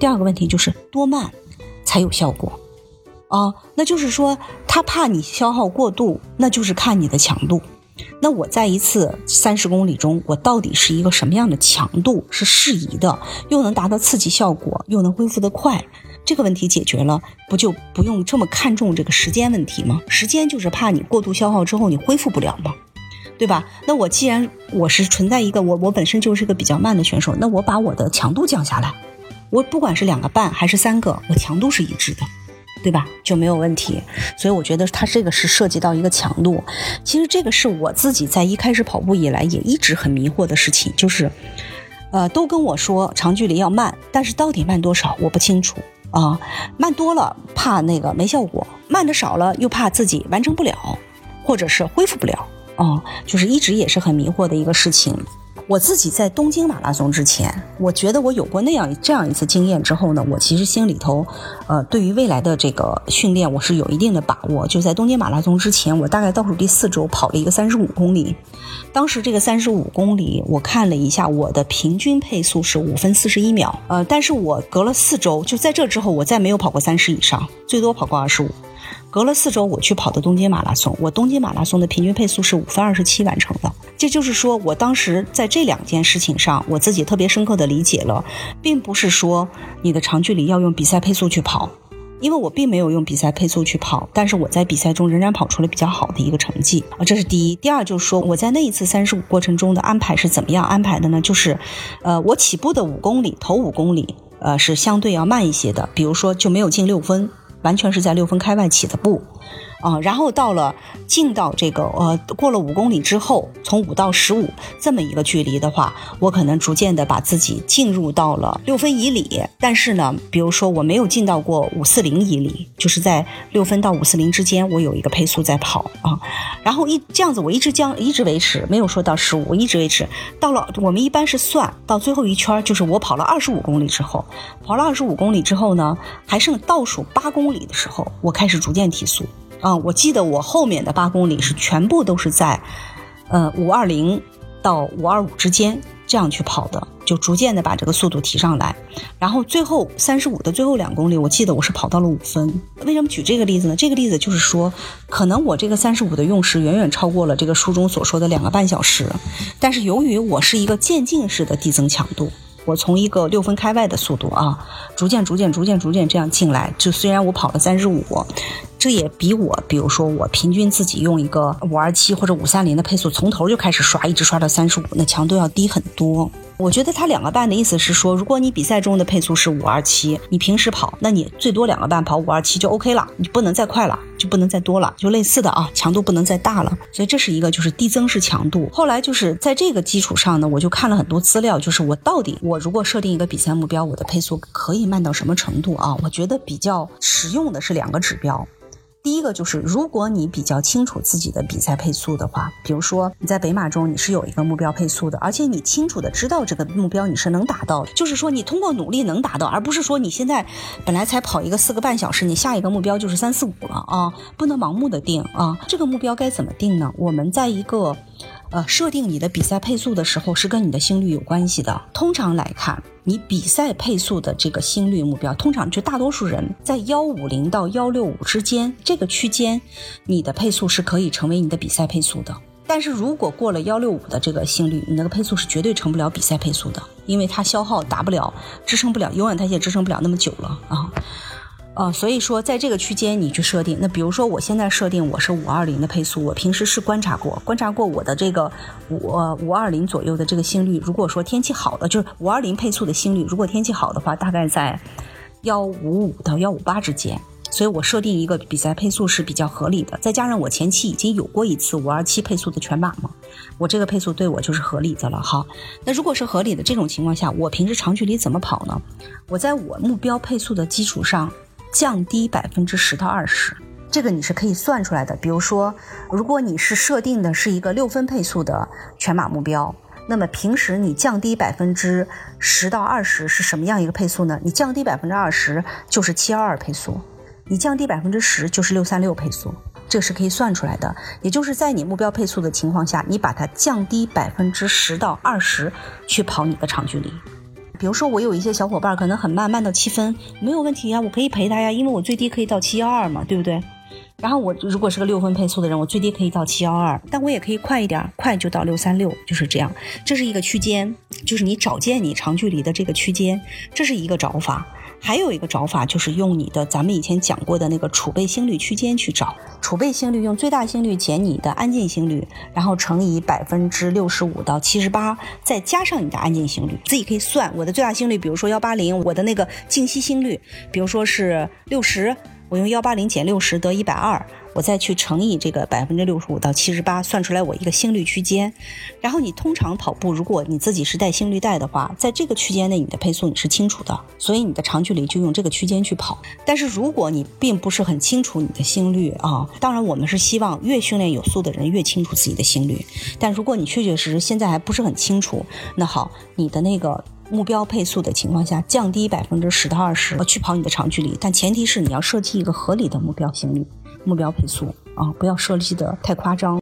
第二个问题就是多慢才有效果啊？那就是说他怕你消耗过度，那就是看你的强度。那我在一次三十公里中，我到底是一个什么样的强度是适宜的，又能达到刺激效果，又能恢复得快？这个问题解决了，不就不用这么看重这个时间问题吗？时间就是怕你过度消耗之后你恢复不了嘛，对吧？那我既然我是存在一个我我本身就是一个比较慢的选手，那我把我的强度降下来，我不管是两个半还是三个，我强度是一致的。对吧？就没有问题，所以我觉得它这个是涉及到一个强度。其实这个是我自己在一开始跑步以来也一直很迷惑的事情，就是，呃，都跟我说长距离要慢，但是到底慢多少我不清楚啊。慢多了怕那个没效果，慢的少了又怕自己完成不了，或者是恢复不了啊，就是一直也是很迷惑的一个事情。我自己在东京马拉松之前，我觉得我有过那样这样一次经验之后呢，我其实心里头，呃，对于未来的这个训练，我是有一定的把握。就在东京马拉松之前，我大概倒数第四周跑了一个三十五公里，当时这个三十五公里，我看了一下，我的平均配速是五分四十一秒，呃，但是我隔了四周，就在这之后，我再没有跑过三十以上，最多跑过二十五。隔了四周，我去跑的东京马拉松，我东京马拉松的平均配速是五分二十七完成的。这就是说我当时在这两件事情上，我自己特别深刻的理解了，并不是说你的长距离要用比赛配速去跑，因为我并没有用比赛配速去跑，但是我在比赛中仍然跑出了比较好的一个成绩啊，这是第一。第二就是说我在那一次三十五过程中的安排是怎么样安排的呢？就是，呃，我起步的五公里头五公里，呃，是相对要慢一些的，比如说就没有进六分。完全是在六分开外起的步。啊，然后到了进到这个呃过了五公里之后，从五到十五这么一个距离的话，我可能逐渐的把自己进入到了六分以里。但是呢，比如说我没有进到过五四零以里，就是在六分到五四零之间，我有一个配速在跑啊。然后一这样子，我一直将一直维持，没有说到十五，我一直维持到了我们一般是算到最后一圈，就是我跑了二十五公里之后，跑了二十五公里之后呢，还剩倒数八公里的时候，我开始逐渐提速。啊，我记得我后面的八公里是全部都是在，呃，五二零到五二五之间这样去跑的，就逐渐的把这个速度提上来。然后最后三十五的最后两公里，我记得我是跑到了五分。为什么举这个例子呢？这个例子就是说，可能我这个三十五的用时远远超过了这个书中所说的两个半小时，但是由于我是一个渐进式的递增强度。我从一个六分开外的速度啊，逐渐、逐渐、逐渐、逐渐这样进来。就虽然我跑了三十五，这也比我，比如说我平均自己用一个五二七或者五三零的配速，从头就开始刷，一直刷到三十五，那强度要低很多。我觉得他两个半的意思是说，如果你比赛中的配速是五二七，你平时跑，那你最多两个半跑五二七就 OK 了，你不能再快了，就不能再多了，就类似的啊，强度不能再大了。所以这是一个就是递增式强度。后来就是在这个基础上呢，我就看了很多资料，就是我到底我如果设定一个比赛目标，我的配速可以慢到什么程度啊？我觉得比较实用的是两个指标。第一个就是，如果你比较清楚自己的比赛配速的话，比如说你在北马中你是有一个目标配速的，而且你清楚的知道这个目标你是能达到，就是说你通过努力能达到，而不是说你现在本来才跑一个四个半小时，你下一个目标就是三四五了啊，不能盲目的定啊。这个目标该怎么定呢？我们在一个。呃，设定你的比赛配速的时候是跟你的心率有关系的。通常来看，你比赛配速的这个心率目标，通常就大多数人在幺五零到幺六五之间这个区间，你的配速是可以成为你的比赛配速的。但是如果过了幺六五的这个心率，你那个配速是绝对成不了比赛配速的，因为它消耗达不了，支撑不了，有氧代谢支撑不了那么久了啊。呃，所以说在这个区间你去设定，那比如说我现在设定我是五二零的配速，我平时是观察过，观察过我的这个五五二零左右的这个心率，如果说天气好的，就是五二零配速的心率，如果天气好的话，大概在幺五五到幺五八之间，所以我设定一个比赛配速是比较合理的。再加上我前期已经有过一次五二七配速的全马嘛，我这个配速对我就是合理的了哈。那如果是合理的这种情况下，我平时长距离怎么跑呢？我在我目标配速的基础上。降低百分之十到二十，这个你是可以算出来的。比如说，如果你是设定的是一个六分配速的全马目标，那么平时你降低百分之十到二十是什么样一个配速呢？你降低百分之二十就是七二二配速，你降低百分之十就是六三六配速，这是可以算出来的。也就是在你目标配速的情况下，你把它降低百分之十到二十去跑你的长距离。比如说我有一些小伙伴可能很慢，慢到七分没有问题呀，我可以陪他呀，因为我最低可以到七幺二嘛，对不对？然后我如果是个六分配速的人，我最低可以到七幺二，但我也可以快一点，快就到六三六，就是这样。这是一个区间，就是你找见你长距离的这个区间，这是一个找法。还有一个找法就是用你的咱们以前讲过的那个储备心率区间去找。储备心率用最大心率减你的安静心率，然后乘以百分之六十五到七十八，再加上你的安静心率，自己可以算。我的最大心率，比如说幺八零，我的那个静息心率，比如说是六十。我用幺八零减六十得一百二，我再去乘以这个百分之六十五到七十八，算出来我一个心率区间。然后你通常跑步，如果你自己是带心率带的话，在这个区间内你的配速你是清楚的，所以你的长距离就用这个区间去跑。但是如果你并不是很清楚你的心率啊，当然我们是希望越训练有素的人越清楚自己的心率。但如果你确确实实现在还不是很清楚，那好，你的那个。目标配速的情况下，降低百分之十到二十去跑你的长距离，但前提是你要设计一个合理的目标心率、目标配速啊，不要设计的太夸张。